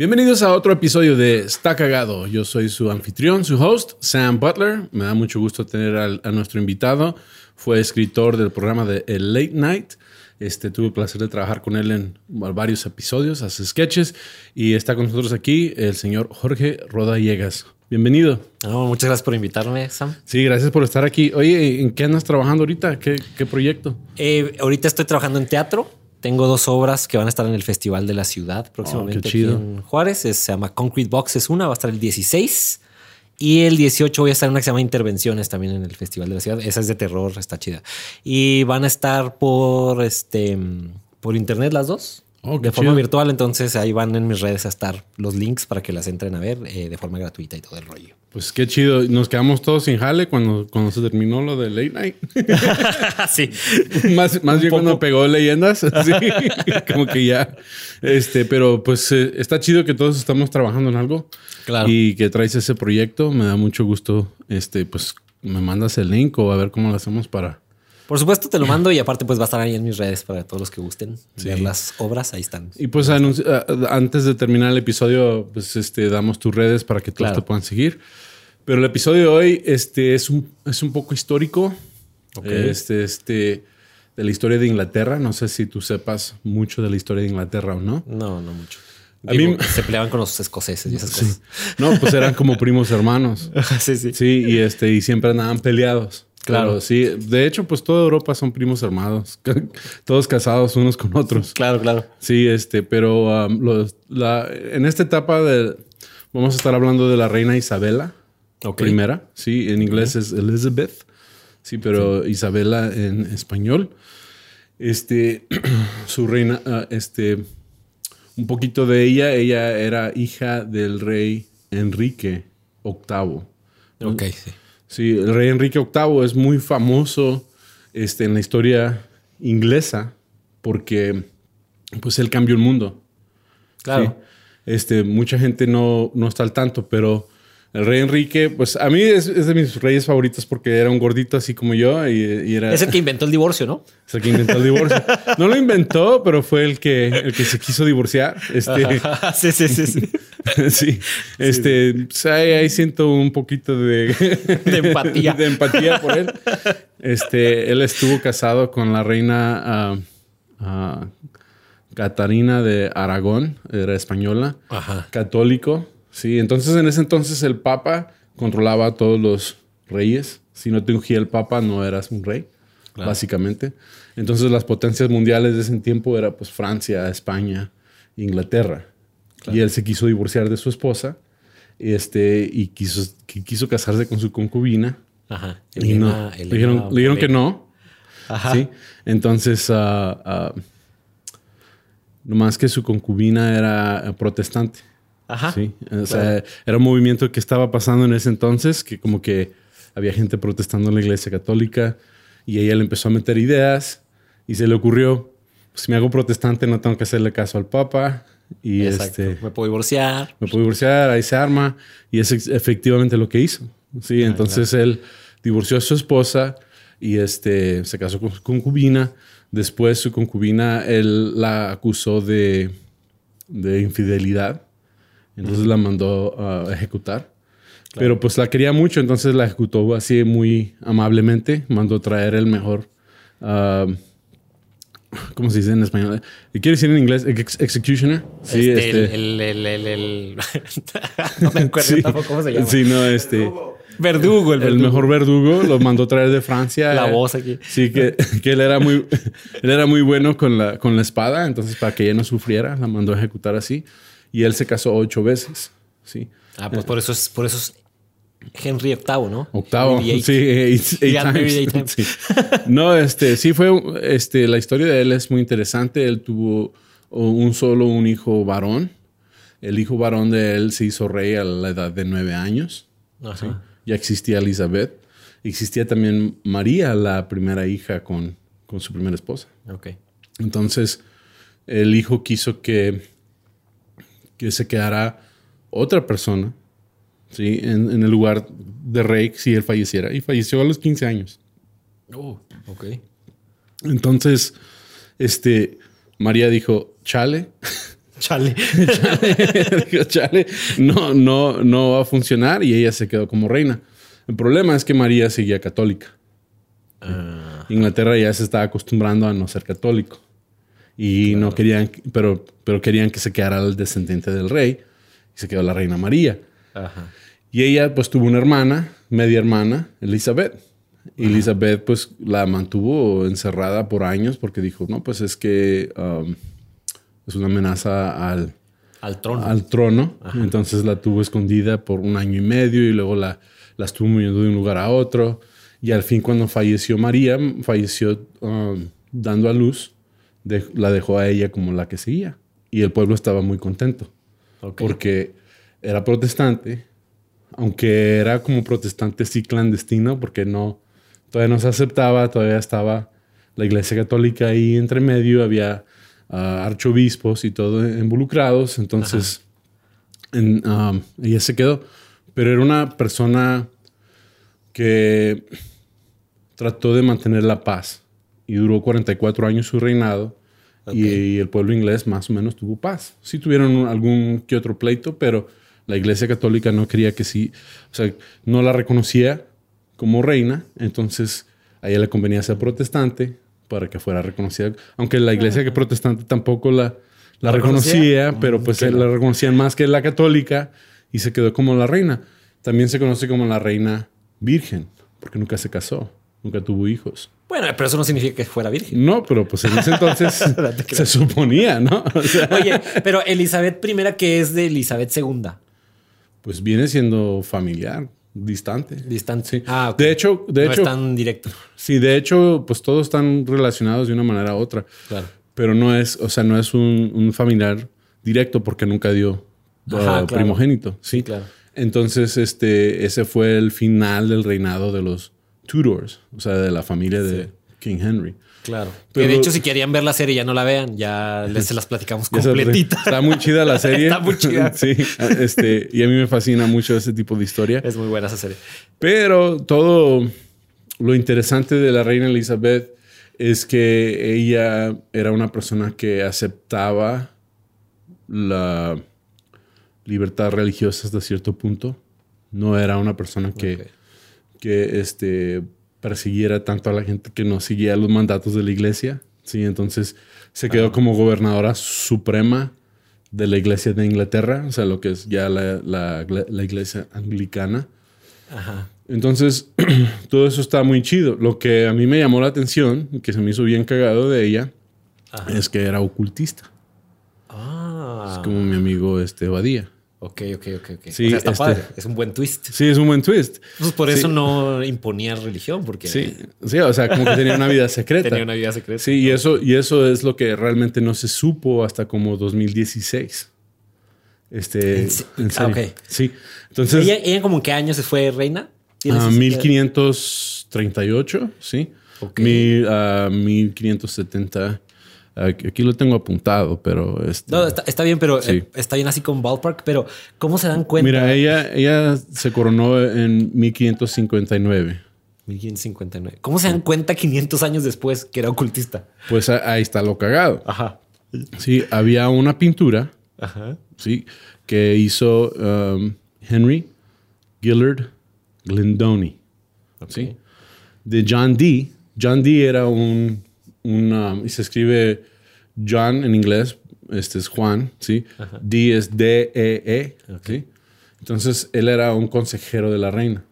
Bienvenidos a otro episodio de Está Cagado. Yo soy su anfitrión, su host, Sam Butler. Me da mucho gusto tener a, nuestro invitado. Fue escritor del programa de El Late Night. Este, tuve el placer de trabajar con él en varios episodios, hace sketches. Y está con nosotros aquí el señor Jorge Roda Llegas. Bienvenido. muchas gracias por invitarme, Sam. Sí, gracias por estar aquí. Oye, ¿en qué andas trabajando ahorita? ¿Qué, proyecto? Eh, ahorita estoy trabajando en teatro. Tengo dos obras que van a estar en el Festival de la Ciudad próximamente oh, en Juárez. se llama Concrete Box, es una, va a estar el 16. Y el 18 voy a estar en una que se llama Intervenciones también en el Festival de la Ciudad. Esa es de terror, está chida. Y van a estar por este por internet las dos. Oh, de forma virtual, entonces ahí van en mis redes a estar los links para que las entren a ver eh, de forma gratuita y todo el rollo. Pues qué chido. Nos quedamos todos sin jale cuando, cuando se terminó lo de Late Night. sí. más, más bien cuando pegó leyendas. Sí. Como que ya. Este, pero pues eh, está chido que todos estamos trabajando en algo. Claro. Y que traes ese proyecto. Me da mucho gusto. Este, pues me mandas el link o a ver cómo lo hacemos para por supuesto, te lo mando y aparte, pues va a estar ahí en mis redes para todos los que gusten ver las obras. Ahí están. Y pues antes de terminar el episodio, pues este, damos tus redes para que todos te puedan seguir. Pero el episodio de hoy este, es, un, es un poco histórico. Este, este, de la historia de Inglaterra. No sé si tú sepas mucho de la historia de Inglaterra o no. No, no mucho. A mí se peleaban con los escoceses y esas cosas. No, pues eran como primos hermanos. sí, sí. Sí, y este, y siempre andaban peleados. Claro, sí. De hecho, pues toda Europa son primos hermanos, todos casados unos con otros. Claro, claro. Sí, este, pero um, la, en esta etapa de, vamos a estar hablando de la reina Isabela, primera, sí, en inglés es Elizabeth, sí, pero Isabela en español. Este, su reina, uh, este, un poquito de ella, ella era hija del rey Enrique VIII. Ok, sí. Sí, el rey Enrique VIII es muy famoso este, en la historia inglesa porque pues él cambió el mundo. Claro. Este, mucha gente no, no está al tanto, pero el rey Enrique, pues a mí es, de mis reyes favoritos porque era un gordito así como yo y, era... Es el que inventó el divorcio, ¿no? Es el que inventó el divorcio. no lo inventó, pero fue el que, el que se quiso divorciar. Este, sí, sí, sí. Sí, sí. este, pues, ahí, siento un poquito de... de empatía. de empatía por él. Este, él estuvo casado con la reina ah, ah, Catarina de Aragón, era española, católico. Sí, entonces en ese entonces el Papa controlaba a todos los reyes. Si no te ungía el Papa, no eras un rey, básicamente. Entonces las potencias mundiales de ese tiempo era pues Francia, España, Inglaterra. Y él se quiso divorciar de su esposa este, y quiso, quiso casarse con su concubina. Ajá. y no, le, dijeron, que no. Ajá. ¿sí? Entonces, uh, uh, nomás que su concubina era protestante. Ajá. Sí, o sea, era un movimiento que estaba pasando en ese entonces, que como que había gente protestando en la iglesia católica y ella le empezó a meter ideas y se le ocurrió, pues, si me hago protestante no tengo que hacerle caso al papa y este me puedo divorciar. Me puedo divorciar, ahí se arma y es efectivamente lo que hizo. Sí, ah, entonces él divorció a su esposa y este se casó con su concubina. Después su concubina él la acusó de, de infidelidad entonces la mandó a ejecutar. Pero pues la quería mucho, entonces la ejecutó así muy amablemente. Mandó traer el mejor. Ah, ¿Cómo se dice en español? ¿Quiere decir en inglés? executioner. Sí, este, este. El, el, el, no me acuerdo tampoco cómo se llama. Sí, no, este. Verdugo, el, verdugo. el mejor verdugo lo mandó traer de Francia. La voz aquí. Sí, que, que, él era muy, él era muy bueno con la, con la espada, entonces para que ella no sufriera, la mandó a ejecutar así y él se casó ocho veces. Sí. Ah, pues por eso es, por eso es Henry VIII, ¿no? Octavo, sí, No, este, sí fue, este, la historia de él es muy interesante. Él tuvo un solo, un hijo varón. El hijo varón de él se hizo rey a la edad de nueve años. Ya existía Elizabeth. existía también María, la primera hija con, con su primera esposa. Ok. Entonces, el hijo quiso que, que se quedara otra persona ¿sí? En, en, el lugar de rey si él falleciera. Y falleció a los 15 años. Oh, ok. Entonces, este, María dijo, chale. Chale. chale. dijo, chale. No, no, no va a funcionar. Y ella se quedó como reina. El problema es que María seguía católica. Ah. Inglaterra ya se estaba acostumbrando a no ser católico. Y no querían, pero, pero querían que se quedara el descendiente del rey. Y se quedó la reina María. Ajá. Y ella pues tuvo una hermana, media hermana, Elizabeth. Y Elizabeth pues la mantuvo encerrada por años porque dijo, no, pues es que um, es una amenaza al, al trono. Al trono. Entonces la tuvo escondida por un año y medio y luego la, la estuvo moviendo de un lugar a otro. Y al fin cuando falleció María, falleció um, dando a luz, la dejó a ella como la que seguía. Y el pueblo estaba muy contento. Porque era protestante, aunque era como protestante sí clandestino, porque no, todavía no se aceptaba, todavía estaba la iglesia católica ahí entre medio, había ah, archobispos y todo involucrados, entonces um, ella se quedó, pero era una persona que trató de mantener la paz y duró 44 años su reinado. Y, y, el pueblo inglés más o menos tuvo paz. Sí tuvieron algún que otro pleito, pero la Iglesia Católica no quería que sí, o sea, no la reconocía como reina, entonces a ella le convenía ser protestante para que fuera reconocida, aunque la Iglesia que protestante tampoco la, la, reconocía, pero pues la reconocían más que la católica y se quedó como la reina. También se conoce como la reina virgen, porque nunca se casó, nunca tuvo hijos. Bueno, pero eso no significa que fuera virgen. No, pero pues en ese entonces se suponía, ¿no? Oye, pero Elizabeth I, que es de Elizabeth II. Pues viene siendo familiar, distante. Distante. Sí. Ah, De hecho, de no hecho. es tan directo. Sí, de hecho, pues todos están relacionados de una manera u otra. Claro. Pero no es, o sea, no es un, familiar directo porque nunca dio uh, primogénito. Sí, claro. Entonces, este, ese fue el final del reinado de los Tudors, o sea, de la familia de King Henry. Claro. Pero, de hecho, si querían ver la serie, ya no la vean, ya les se las platicamos completita. Está muy chida la serie. está muy chida. sí. Este, y a mí me fascina mucho ese tipo de historia. Es muy buena esa serie. Pero todo lo interesante de la reina Elizabeth es que ella era una persona que aceptaba la libertad religiosa hasta cierto punto. No era una persona que, que este, persiguiera tanto a la gente que no seguía los mandatos de la iglesia. Sí, entonces se quedó como gobernadora suprema de la iglesia de Inglaterra, o sea, lo que es ya la, la, iglesia anglicana. Ajá. Entonces, todo eso está muy chido. Lo que a mí me llamó la atención, que se me hizo bien cagado de ella, es que era ocultista. Ah. Es como mi amigo este Badía. Ok, ok, ok, ok. Sí, está este, padre. Es un buen twist. Sí, es un buen twist. Pues por eso no imponía religión, porque. Sí, sí, o sea, como que tenía una vida secreta. tenía una vida secreta. Sí, y eso, y eso es lo que realmente no se supo hasta como 2016. Este. En, ah, ok. Sí. Entonces. ¿Ella, ¿Ella como en qué año se fue reina? A 1538, sí. Okay. Mil, uh, 1570. Aquí lo tengo apuntado, pero... Este, no, está, bien, pero eh, está bien así con Ballpark, pero ¿cómo se dan cuenta? Mira, ella, ella se coronó en 1559. 1559. ¿Cómo se dan cuenta 500 años después que era ocultista? Pues ahí está lo cagado. Ajá. Sí, había una pintura, Ajá. sí, que hizo um, Henry Gillard Glendoni, ¿sí? De John Dee. John Dee era un, un y se escribe John en inglés, este es Juan, ¿sí? D es D-E-E, -E, Entonces, él era un consejero de la reina.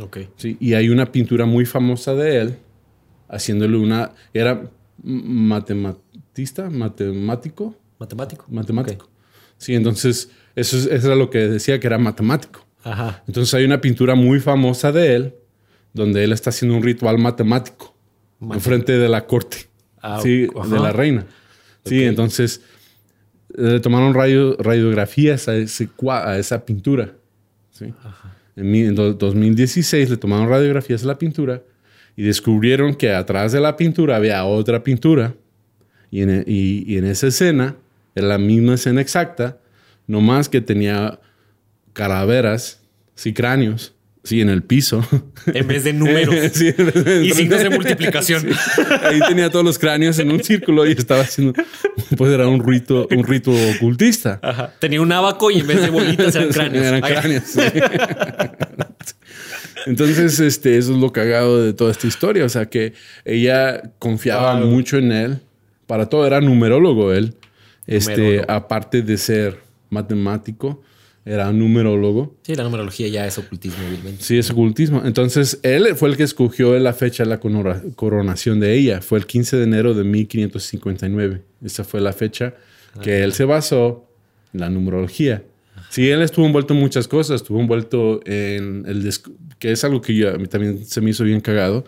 Ok. Sí, y hay una pintura muy famosa de él, haciéndole una... Era matematista, matemático. Matemático. Matemático. Sí, entonces, eso, era lo que decía, que era matemático. Ajá. Entonces, hay una pintura muy famosa de él, donde él está haciendo un ritual matemático, en frente de la corte. Ah, sí, de la reina. Sí, entonces le tomaron radio, radiografías a, ese, a esa pintura. ¿sí? En 2016 le tomaron radiografías de la pintura y descubrieron que atrás de la pintura había otra pintura. Y en, y en esa escena, en la misma escena exacta, no más que tenía calaveras, sí, cráneos, sí, en el piso. En vez de números. y signos de multiplicación. Ahí tenía todos los cráneos en un círculo y estaba haciendo, pues era un rito, un rito ocultista. Tenía un abaco y en vez de bolitas eran cráneos. eran cráneos. Entonces, este, eso es lo cagado de toda esta historia. O sea, que ella confiaba mucho en él. Para todo era numerólogo él. Este, aparte de ser matemático, era numerólogo. Sí, la numerología ya es ocultismo, obviamente. Sí, es ocultismo. Entonces, él fue el que escogió la fecha de la coronación de ella. Fue el 15 de enero de 1559. Esa fue la fecha que él se basó en la numerología. Sí, él estuvo envuelto en muchas cosas. Estuvo envuelto en el... que es algo que a mí también se me hizo bien cagado.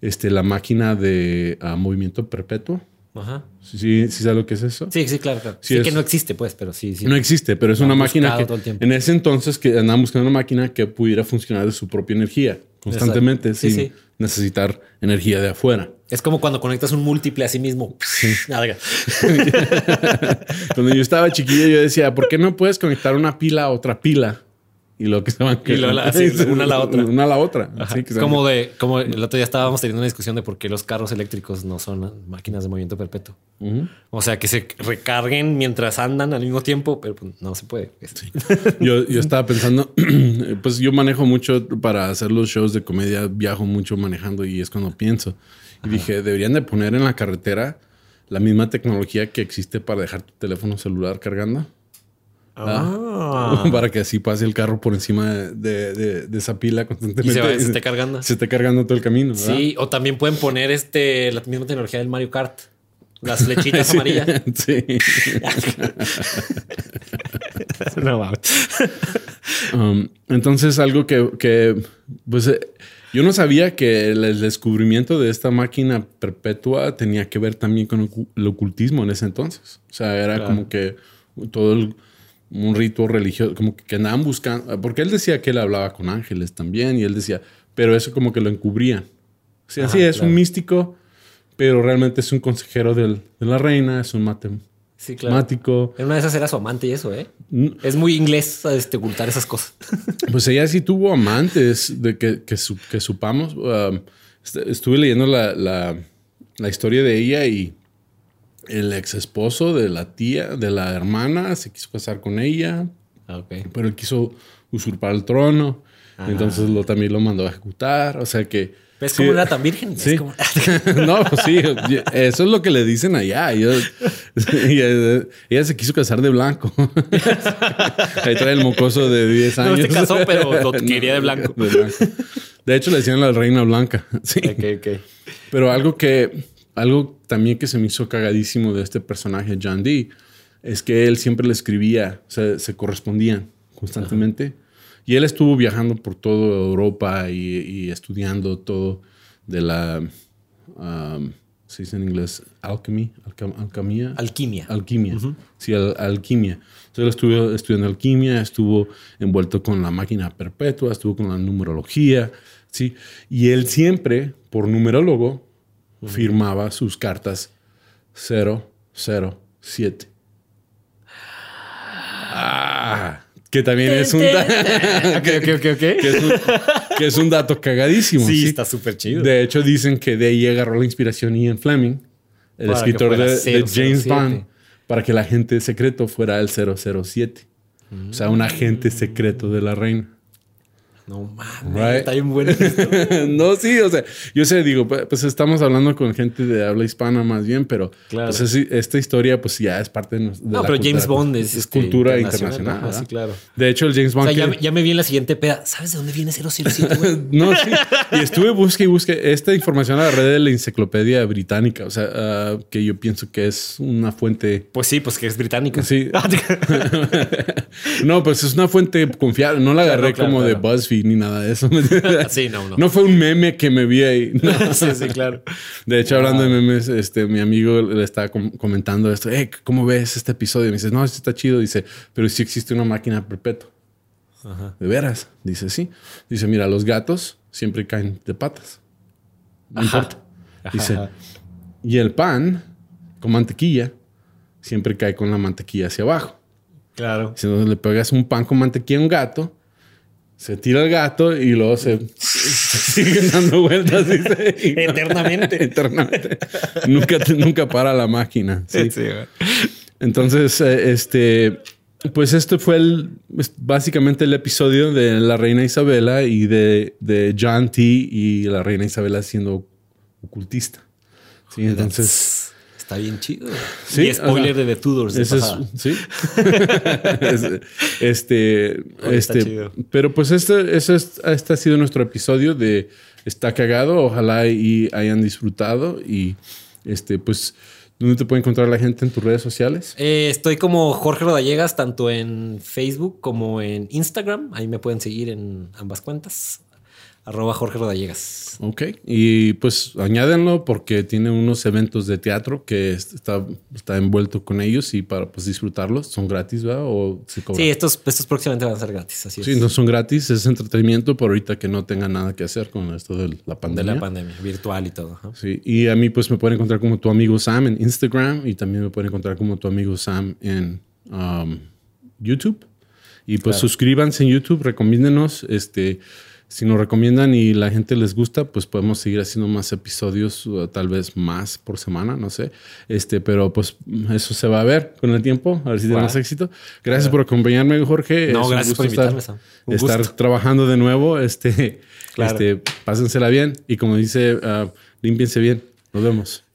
Este, la máquina de ah, movimiento perpetuo. Ajá. ¿Sí, sí sabes lo que es eso? Sí, sí, claro, claro. Sí, que no existe, pues, pero sí, sí. No existe, pero es una máquina que en ese entonces que andaban buscando una máquina que pudiera funcionar de su propia energía constantemente sin necesitar energía de afuera. Es como cuando conectas un múltiple a sí mismo. cuando yo estaba chiquillo yo decía, ¿por qué no puedes conectar una pila a otra pila? Y lo que estaban y una a la otra. Una a la otra. como de, como el otro día estábamos teniendo una discusión de por qué los carros eléctricos no son máquinas de movimiento perpetuo. O sea, que se recarguen mientras andan al mismo tiempo, pero pues, no se puede. yo, yo estaba pensando, pues yo manejo mucho para hacer los shows de comedia, viajo mucho manejando y es cuando pienso. Y dije, deberían de poner en la carretera la misma tecnología que existe para dejar tu teléfono celular cargando. Ah. Para que así pase el carro por encima de, esa pila constantemente. Y se, esté cargando. Se esté cargando todo el camino. Sí, o también pueden poner este la misma tecnología del Mario Kart. Las flechitas amarillas. Sí. no um, entonces, algo que, pues, eh, yo no sabía que el descubrimiento de esta máquina perpetua tenía que ver también con el ocultismo en ese entonces. O sea, era como que todo el un rito religioso, como que andaban buscando, porque él decía que él hablaba con ángeles también y él decía, pero eso como que lo encubrían. O sea, sí, es un místico, pero realmente es un consejero de la reina, es un matemático. En una de esas era su amante y eso, ¿eh? Es muy inglés este, ocultar esas cosas. pues ella sí tuvo amantes de que, que, que supamos. Um, estuve leyendo la, la, la historia de ella y el ex esposo de la tía, de la hermana, se quiso casar con ella. Ah, pero él quiso usurpar el trono. Entonces lo, también lo mandó a ejecutar. O sea que. ¿Ves cómo era tan virgen? Sí. no, pues sí. Eso es lo que le dicen allá. ella, se quiso casar de blanco. Ahí trae el mocoso de 10 años. No se casó, pero lo quería de blanco. De, hecho, le decían la reina blanca. Sí. Pero algo que algo también que se me hizo cagadísimo de este personaje, John Dee, es que él siempre le escribía, se correspondían constantemente. Y él estuvo viajando por toda Europa y, estudiando todo de la, um, se dice en inglés, alchemy, alquimia. Alquimia. Alquimia. Sí, alquimia. Entonces él estuvo estudiando alquimia, estuvo envuelto con la máquina perpetua, estuvo con la numerología, ¿sí? Y él siempre, por numerólogo, firmaba sus cartas 007. Ah, que también es un, que, es un dato cagadísimo. Sí, está súper chido. De hecho, dicen que de ahí agarró la inspiración Ian Fleming, el escritor de, James Bond, para que el agente secreto fuera el 007. O sea, un agente secreto de la reina. No mames, está bien bueno. no, sí, o sea, yo sé, digo, pues estamos hablando con gente de habla hispana más bien, pero claro. pues esta historia pues ya es parte de, de No, pero James Bond es, este, cultura internacional. sí, claro. De hecho, el James Bond. O sea, ya, me vi en la siguiente peda. ¿Sabes de dónde viene 007, güey? no, sí. Y estuve busque y busque esta información a la red de la enciclopedia británica. O sea, ah, que yo pienso que es una fuente. Pues sí, pues que es británica. Sí. no, pues es una fuente confiable. No la agarré como de BuzzFeed ni nada de eso. sí, no, no. No fue un meme que me vi ahí. sí, sí, claro. De hecho, hablando de memes, este, mi amigo le estaba comentando esto. ¿Cómo ves este episodio? Y me dice, no, esto está chido. Dice, pero sí existe una máquina perpetua. ¿De veras? Dice, sí. Dice, mira, los gatos siempre caen de patas. No importa. Dice, y el pan con mantequilla siempre cae con la mantequilla hacia abajo. Claro. Si no le pegas un pan con mantequilla a un gato, se tira el gato y luego se, sigue dando vueltas. Eternamente. Eternamente. nunca, nunca para la máquina. Sí. Entonces, eh, este, pues este fue el, básicamente el episodio de la reina Isabela y de, de John T. y la reina Isabela siendo ocultista. Sí, entonces... Está bien chido. Sí, y spoiler de The Tudors. De sí. este, este, pero pues este, este, este ha sido nuestro episodio de Está cagado. Ojalá y hayan disfrutado y este, pues ¿Dónde te puede encontrar la gente en tus redes sociales? Eh, estoy como Jorge Rodallegas, tanto en Facebook como en Instagram. Ahí me pueden seguir en ambas cuentas arroba Jorge Rodallegas. Ok. Y pues añádenlo porque tiene unos eventos de teatro que está, está envuelto con ellos y para pues disfrutarlos. ¿Son gratis, ¿verdad? ¿O se cobran? Sí, estos, estos próximamente van a ser gratis, así Sí, no son gratis, es entretenimiento por ahorita que no tengan nada que hacer con esto de la pandemia. De la pandemia, virtual y todo. Sí, y a mí pues me pueden encontrar como tu amigo Sam en Instagram y también me pueden encontrar como tu amigo Sam en um, YouTube. Y pues suscríbanse en YouTube, recomiéndenos, este si nos recomiendan y la gente les gusta, pues podemos seguir haciendo más episodios, tal vez más por semana, no sé. Este, pero pues eso se va a ver con el tiempo, a ver si tenemos éxito. Gracias por acompañarme, Jorge. No, gracias por invitarme. Estar, trabajando de nuevo. Este, este, pásensela bien y como dice, uh, límpiense bien. Nos vemos.